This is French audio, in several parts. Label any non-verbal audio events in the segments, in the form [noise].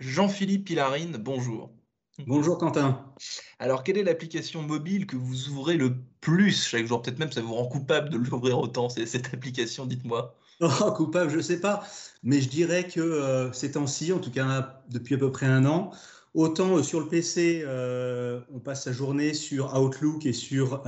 Jean-Philippe Pilarine, bonjour. Bonjour Quentin. Alors, quelle est l'application mobile que vous ouvrez le plus chaque jour? Peut-être même ça vous rend coupable de l'ouvrir autant, cette application, dites-moi. [laughs] Oh, coupable, je ne sais pas. Mais je dirais que euh, ces temps-ci, en tout cas depuis à peu près un an, autant euh, sur le PC, euh, on passe sa journée sur Outlook et sur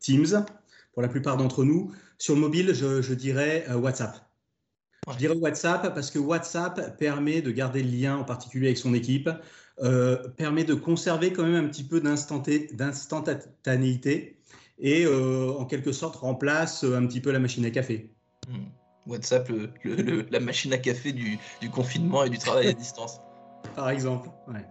Teams, pour la plupart d'entre nous. Sur le mobile, je dirais WhatsApp. Je dirais WhatsApp parce que WhatsApp permet de garder le lien, en particulier avec son équipe, euh, permet de conserver quand même un petit peu d'instantanéité et euh, en quelque sorte remplace un petit peu la machine à café. Hmm. WhatsApp, la machine à café du, du, confinement et du travail à distance. Par exemple, ouais.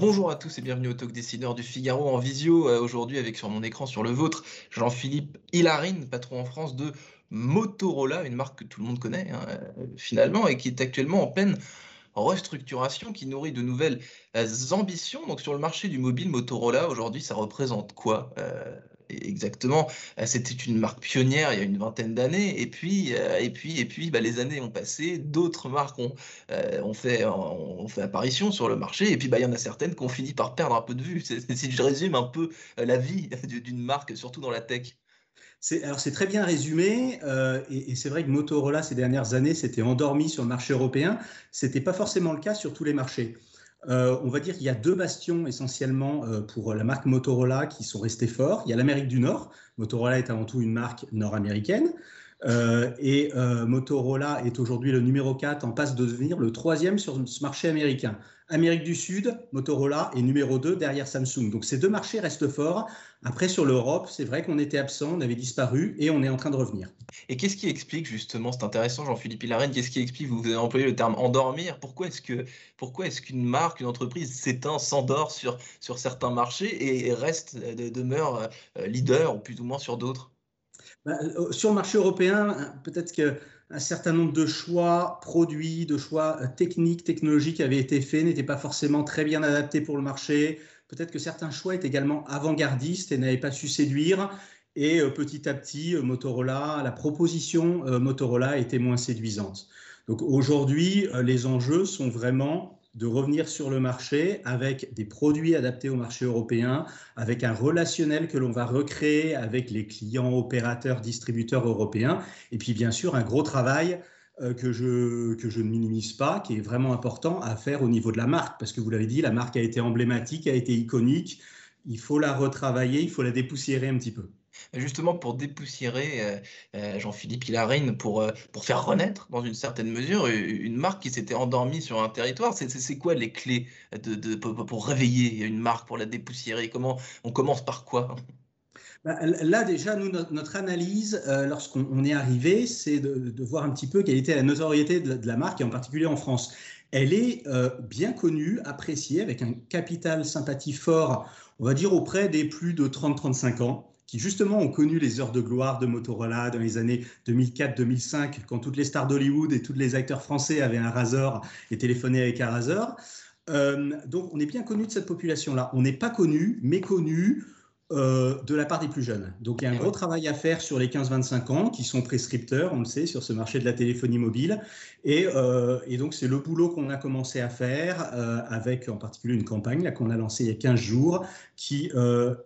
Bonjour à tous et bienvenue au Talk Décideur du Figaro en visio. Euh, aujourd'hui, avec sur mon écran, sur le vôtre, Jean-Philippe Hilarine, patron en France de Motorola, une marque que tout le monde connaît hein, euh, finalement et qui est actuellement en pleine restructuration, qui nourrit de nouvelles euh, ambitions. Donc sur le marché du mobile, Motorola, aujourd'hui, ça représente quoi exactement. Euh, c'était une marque pionnière il y a une vingtaine d'années, et puis, euh, et puis, et puis, bah, les années ont passé, d'autres marques ont, euh, ont, fait, apparition sur le marché, et puis bah, il y en a certaines qui ont fini par perdre un peu de vue. Si je résume un peu la vie [laughs] d'une marque, surtout dans la tech. Alors c'est très bien résumé et, et c'est vrai que Motorola ces dernières années s'était endormi sur le marché européen. C'était pas forcément le cas sur tous les marchés. Euh, on va dire qu'il y a deux bastions essentiellement euh, pour la marque Motorola qui sont restés forts. Il y a l'Amérique du Nord. Motorola est avant tout une marque nord-américaine. Euh, et Motorola est aujourd'hui le numéro 4 en passe de devenir le troisième sur ce marché américain. Amérique du Sud, Motorola est numéro 2 derrière Samsung. Donc ces deux marchés restent forts. Après, sur l'Europe, c'est vrai qu'on était absent, on avait disparu et on est en train de revenir. Et qu'est-ce qui explique justement, c'est intéressant Jean-Philippe Hilarène, qu'est-ce qui explique, vous avez employé le terme endormir, pourquoi est-ce que est-ce qu'une marque, une entreprise s'éteint, s'endort sur, sur certains marchés et reste, demeure euh, leader ou plus ou moins sur d'autres? Bah, euh, Sur le marché européen, peut-être que un certain nombre de choix produits, de choix euh, techniques, technologiques avaient été faits, n'étaient pas forcément très bien adaptés pour le marché. Peut-être que certains choix étaient également avant-gardistes et n'avaient pas su séduire. Et euh, petit à petit, euh, Motorola, la proposition Motorola était moins séduisante. Donc aujourd'hui, les enjeux sont vraiment de revenir sur le marché avec des produits adaptés au marché européen, avec un relationnel que l'on va recréer avec les clients, opérateurs, distributeurs européens, et puis bien sûr un gros travail euh, que je, que je ne minimise pas, qui est vraiment important à faire au niveau de la marque, parce que vous l'avez dit, la marque a été emblématique, a été iconique, il faut la retravailler, il faut la dépoussiérer un petit peu. Justement, pour dépoussiérer euh, euh, Jean-Philippe Hilarine, pour, euh, pour faire renaître, dans une certaine mesure, une marque qui s'était endormie sur un territoire, c'est quoi les clés de, pour réveiller une marque, pour la dépoussiérer? Comment On commence par quoi? Bah, Là, déjà, nous, notre analyse, lorsqu'on est arrivé, c'est de, voir un petit peu quelle était la notoriété de, la marque, et en particulier en France. Elle est bien connue, appréciée, avec un capital sympathie fort, on va dire, auprès des plus de 30-35 ans qui justement ont connu les heures de gloire de Motorola dans les années 2004-2005, quand toutes les stars d'Hollywood et tous les acteurs français avaient un Razor et téléphonaient avec un Razor. Euh, donc on est bien connu de cette population-là. On n'est pas connu, méconnu, euh, de la part des plus jeunes. Donc il y a un gros travail à faire sur les 15-25 ans qui sont prescripteurs, on le sait, sur ce marché de la téléphonie mobile. Et, euh, donc c'est le boulot qu'on a commencé à faire euh, avec en particulier une campagne qu'on a lancée il y a 15 jours qui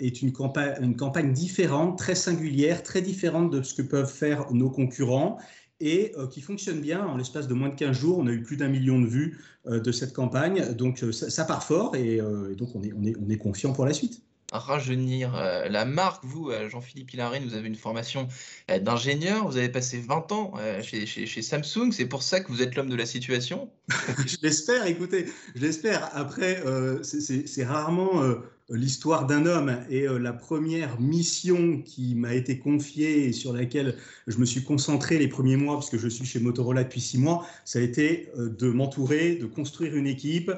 est une campagne, une campagne différente, très singulière, très différente de ce que peuvent faire nos concurrents et qui fonctionne bien. En l'espace de moins de 15 jours, on a eu plus d'un million de vues de cette campagne. Donc ça, part fort et, donc on est, on, est, on est confiant pour la suite rajeunir euh, la marque. Vous, euh, Jean-Philippe Hilarine, vous avez une formation euh, d'ingénieur, vous avez passé 20 ans chez, chez, Samsung, c'est pour ça que vous êtes l'homme de la situation [laughs] Je l'espère, écoutez, je l'espère. Après, c'est rarement l'histoire d'un homme et la première mission qui m'a été confiée et sur laquelle je me suis concentré les premiers mois, parce que je suis chez Motorola depuis six mois, ça a été de m'entourer, de construire une équipe.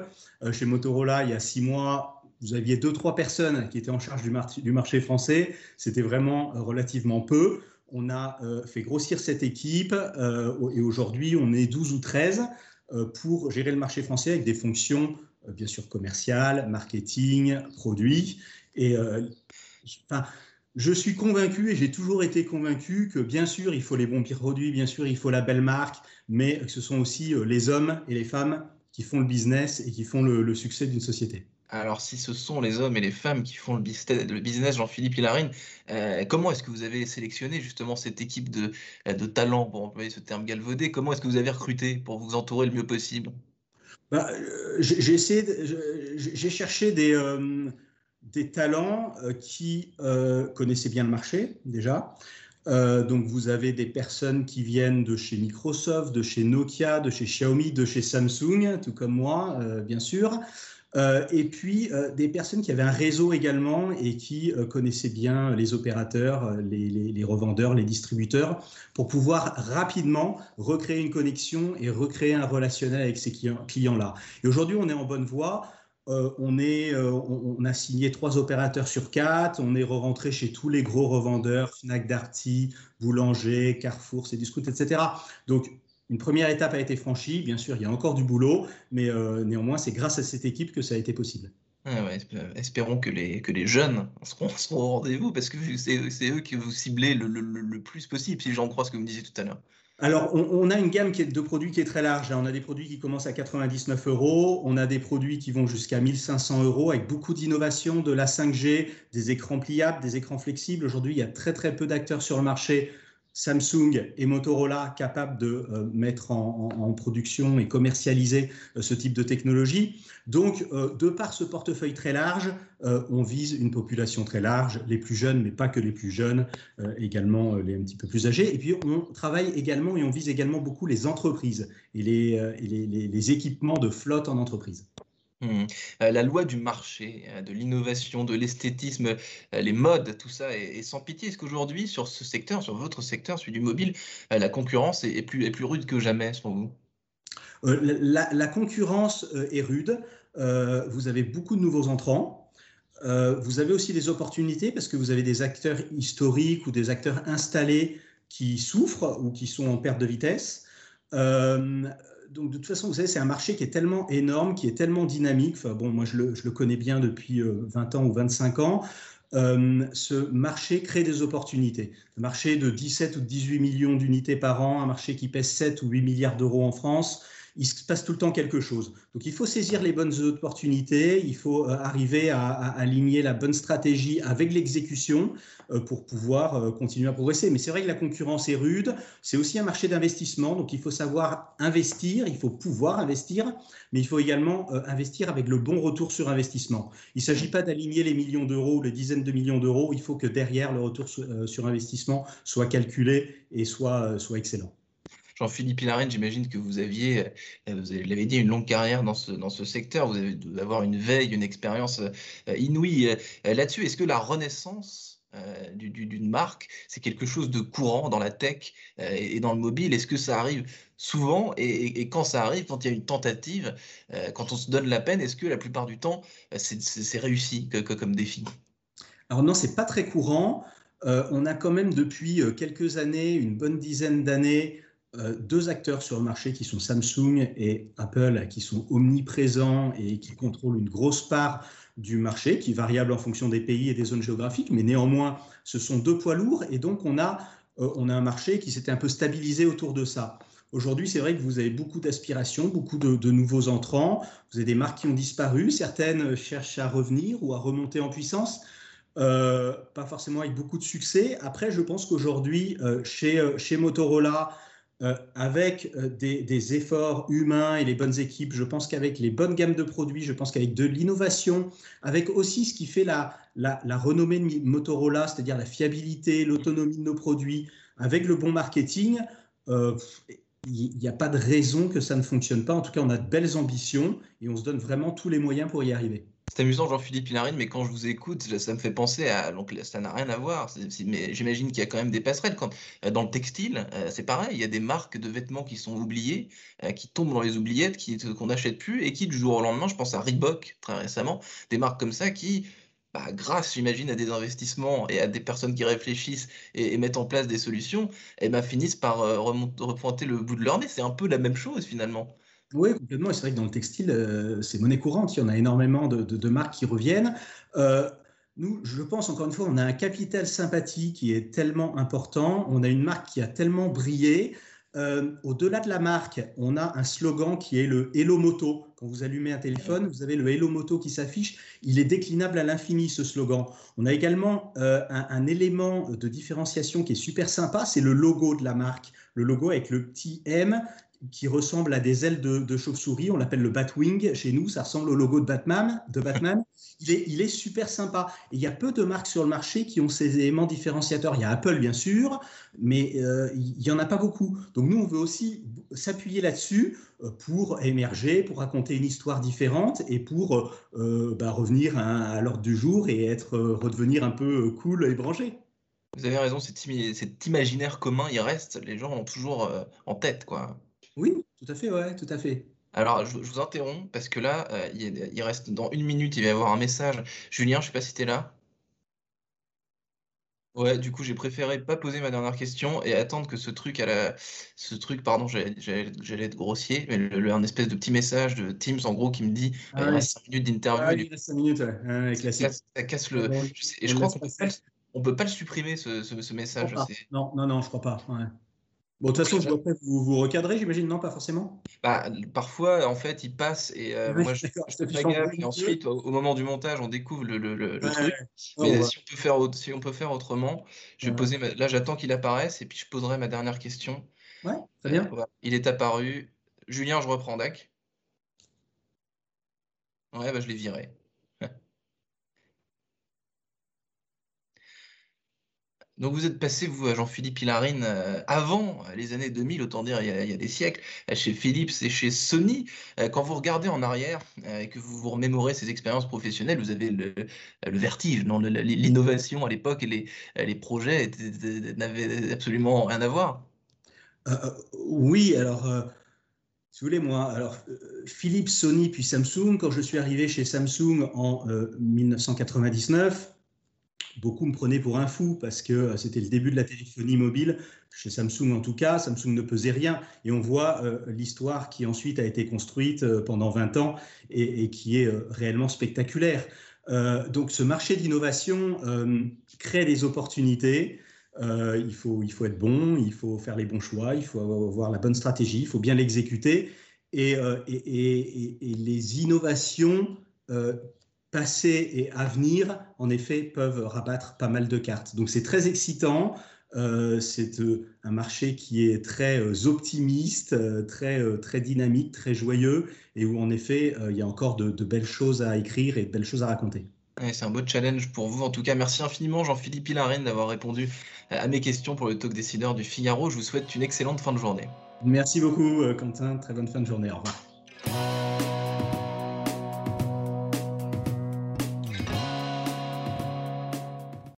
chez Motorola, il y a six mois, vous aviez deux, trois personnes qui étaient en charge du, marché français. C'était vraiment euh, relativement peu. On a euh, fait grossir cette équipe euh, et aujourd'hui, on est 12 ou 13 pour gérer le marché français avec des fonctions, bien sûr, commerciales, marketing, produits. Et je suis convaincu et j'ai toujours été convaincu que bien sûr il faut les bons produits, bien sûr il faut la belle marque, mais que ce sont aussi les hommes et les femmes qui font le business et qui font le, succès d'une société. Alors, si ce sont les hommes et les femmes qui font le business, Jean-Philippe Hilarine, euh, comment est-ce que vous avez sélectionné justement cette équipe de, de talents, pour employer ce terme galvaudé Comment est-ce que vous avez recruté pour vous entourer le mieux possible? Bah, euh, J'ai cherché des, des talents euh, qui euh, connaissaient bien le marché déjà. Euh, donc vous avez des personnes qui viennent de chez Microsoft, de chez Nokia, de chez Xiaomi, de chez Samsung, tout comme moi, bien sûr. Et puis des personnes qui avaient un réseau également et qui connaissaient bien les opérateurs, les, revendeurs, les distributeurs, pour pouvoir rapidement recréer une connexion et recréer un relationnel avec ces clients-là. Et aujourd'hui, on est en bonne voie. Euh, euh, on, a signé trois opérateurs sur quatre, on est rentré chez tous les gros revendeurs, Fnac Darty, Boulanger, Carrefour, Cdiscount, etc. Donc, une première étape a été franchie. Bien sûr, il y a encore du boulot, mais euh, néanmoins, c'est grâce à cette équipe que ça a été possible. Ah espérons que les, que les jeunes seront, [laughs] au rendez-vous parce que c'est eux que vous ciblez le, le plus possible, si j'en crois ce que vous me disiez tout à l'heure. Alors, on, a une gamme de produits qui est très large. On a des produits qui commencent à 99 euros, on a des produits qui vont jusqu'à 1500 euros avec beaucoup d'innovation, de la 5G, des écrans pliables, des écrans flexibles. Aujourd'hui, il y a très très peu d'acteurs sur le marché Samsung et Motorola capables de euh, mettre en, production et commercialiser euh, ce type de technologie. Donc, euh, de par ce portefeuille très large, on vise une population très large, les plus jeunes, mais pas que les plus jeunes, également les un petit peu plus âgés. Et puis, on travaille également et on vise également beaucoup les entreprises et les équipements de flotte en entreprise. Mmh. Euh, la loi du marché, euh, de l'innovation, de l'esthétisme, euh, les modes, tout ça est, sans pitié. Est-ce qu'aujourd'hui, sur ce secteur, sur votre secteur, celui du mobile, la concurrence est, plus, est plus rude que jamais, selon vous? La, concurrence est rude. vous avez beaucoup de nouveaux entrants. vous avez aussi des opportunités parce que vous avez des acteurs historiques ou des acteurs installés qui souffrent ou qui sont en perte de vitesse donc de toute façon, vous savez, c'est un marché qui est tellement énorme, qui est tellement dynamique. Bon, moi, je le, connais bien depuis 20 euh, ans ou 25 ans. Euh, ce marché crée des opportunités. Un marché de 17 ou 18 millions d'unités par an, un marché qui pèse 7 ou 8 milliards d'euros en France, il se passe tout le temps quelque chose. Donc il faut saisir les bonnes opportunités, il faut euh, arriver à, aligner la bonne stratégie avec l'exécution euh, pour pouvoir euh, continuer à progresser. Mais c'est vrai que la concurrence est rude, c'est aussi un marché d'investissement, donc il faut savoir investir, il faut pouvoir investir, mais il faut également investir avec le bon retour sur investissement. Il ne s'agit pas d'aligner les millions d'euros ou les dizaines de millions d'euros, il faut que derrière le retour sur, investissement soit calculé et soit, soit excellent. Jean-Philippe Hilarine, j'imagine que vous aviez, euh, vous l'avez dit, une longue carrière dans ce, dans ce secteur. Vous avez avoir une veille, une expérience euh, inouïe euh, là-dessus. Est-ce que la renaissance d'une marque, c'est quelque chose de courant dans la tech et dans le mobile? Est-ce que ça arrive souvent? Et, quand ça arrive, quand il y a une tentative, quand on se donne la peine, est-ce que la plupart du temps, c'est réussi comme défi? Alors non, c'est pas très courant. on a quand même depuis quelques années, une bonne dizaine d'années, deux acteurs sur le marché qui sont Samsung et Apple, qui sont omniprésents et qui contrôlent une grosse part du marché, qui est variable en fonction des pays et des zones géographiques, mais néanmoins, ce sont deux poids lourds et donc on a, euh, on a un marché qui s'était un peu stabilisé autour de ça. Aujourd'hui, c'est vrai que vous avez beaucoup d'aspirations, beaucoup de, nouveaux entrants, vous avez des marques qui ont disparu, certaines cherchent à revenir ou à remonter en puissance. Euh, pas forcément avec beaucoup de succès. Après, je pense qu'aujourd'hui, chez, chez Motorola, euh, avec euh, des, efforts humains et les bonnes équipes, je pense qu'avec les bonnes gammes de produits, je pense qu'avec de l'innovation, avec aussi ce qui fait la, la, renommée de Motorola, c'est-à-dire la fiabilité, l'autonomie de nos produits, avec le bon marketing, euh, il n'y a pas de raison que ça ne fonctionne pas. En tout cas, on a de belles ambitions et on se donne vraiment tous les moyens pour y arriver. C'est amusant, Jean-Philippe Hilarine, mais quand je vous écoute, ça me fait penser à. Donc, ça n'a rien à voir. mais j'imagine qu'il y a quand même des passerelles. Euh, dans le textile, euh, c'est pareil. Il y a des marques de vêtements qui sont oubliées, euh, qui tombent dans les oubliettes, qu'on n'achète plus et qui, du jour au lendemain, je pense à Reebok très récemment, des marques comme ça qui, bah, grâce, j'imagine, à des investissements et à des personnes qui réfléchissent et, mettent en place des solutions, et eh ben, finissent par repointer le bout de leur nez. C'est un peu la même chose finalement. Oui, complètement. c'est vrai que dans le textile, euh, c'est monnaie courante. Il y en a énormément de, marques qui reviennent. Euh, nous, je pense encore une fois, on a un capital sympathie qui est tellement important, on a une marque qui a tellement brillé. Euh, au-delà de la marque, on a un slogan qui est le Hello Moto. Quand vous allumez un téléphone, vous avez le Hello Moto qui s'affiche. Il est déclinable à l'infini, ce slogan. On a également un, un, élément de différenciation qui est super sympa, c'est le logo de la marque. Le logo avec le petit M qui ressemble à des ailes de, chauve-souris. On l'appelle le Batwing chez nous. Ça ressemble au logo de Batman. De Batman. [laughs] Il, est, il est super sympa. il y a peu de marques sur le marché qui ont ces éléments différenciateurs. Il y a Apple, bien sûr, mais euh, il n'y en a pas beaucoup. Donc nous, on veut aussi s'appuyer là-dessus euh, pour émerger, pour raconter une histoire différente et pour euh, bah, revenir à, l'ordre du jour et être, redevenir un peu cool et branché. Vous avez raison, cet, imaginaire commun, il reste. Les gens ont toujours en tête, quoi. Oui, tout à fait, ouais, tout à fait. Alors, je, vous interromps parce que là, euh, il, reste dans une minute, il va y avoir un message. Julien, je sais pas si tu es là. Ouais, du coup, j'ai préféré pas poser ma dernière question et attendre que ce truc à la, ce truc, pardon, j'allais être grossier, mais le, un espèce de petit message de Teams en gros qui me dit ah il reste 5 minutes d'interview. Ah, il reste 5 minutes, ouais. ça, casse, le. et je crois qu'on peut, peut pas le supprimer ce, ce, message. Non, non, non, je crois pas. Bon, de toute façon, je dois vous, vous recadrer, j'imagine, non, pas forcément? Bah, Parfois, en fait, il passe et euh, moi, je, [laughs] je fais gaffe. Et ensuite, au, moment du montage, on découvre le, le, le, truc. Mais si, on peut faire, si on peut faire autrement, je vais poser. Là, j'attends qu'il apparaisse et puis je poserai ma dernière question. Ouais, très bien. il est apparu. Julien, je reprends DAC. Ouais, bah, je l'ai viré. Donc vous êtes passé, vous, à Jean-Philippe Hilarine, euh, avant les années 2000, autant dire il y a, des siècles, euh, chez Philips et chez Sony. Euh, quand vous regardez en arrière et que vous vous remémorez ces expériences professionnelles, vous avez le, vertige, non l'innovation à l'époque et les, les projets n'avaient absolument rien à voir. oui, alors, si vous voulez, moi, alors, Philips, Sony, puis Samsung, quand je suis arrivé chez Samsung en 1999, beaucoup me prenaient pour un fou parce que euh, c'était le début de la téléphonie mobile, chez Samsung en tout cas. Samsung ne pesait rien. Et on voit euh, l'histoire qui ensuite a été construite euh, pendant 20 ans et, qui est réellement spectaculaire. donc ce marché d'innovation crée des opportunités. il, faut, il faut être bon, il faut faire les bons choix, il faut avoir la bonne stratégie, il faut bien l'exécuter. Et, et, et, les innovations passé et avenir, en effet, peuvent rabattre pas mal de cartes. Donc c'est très excitant. Euh, c'est euh, un marché qui est très euh, optimiste, très, très dynamique, très joyeux, et où en effet, il y a encore de, belles choses à écrire et de belles choses à raconter. c'est un beau challenge pour vous. En tout cas, merci infiniment Jean-Philippe Hilarine d'avoir répondu à mes questions pour le talk décideur du Figaro. Je vous souhaite une excellente fin de journée. Merci beaucoup Quentin, très bonne fin de journée. Au revoir.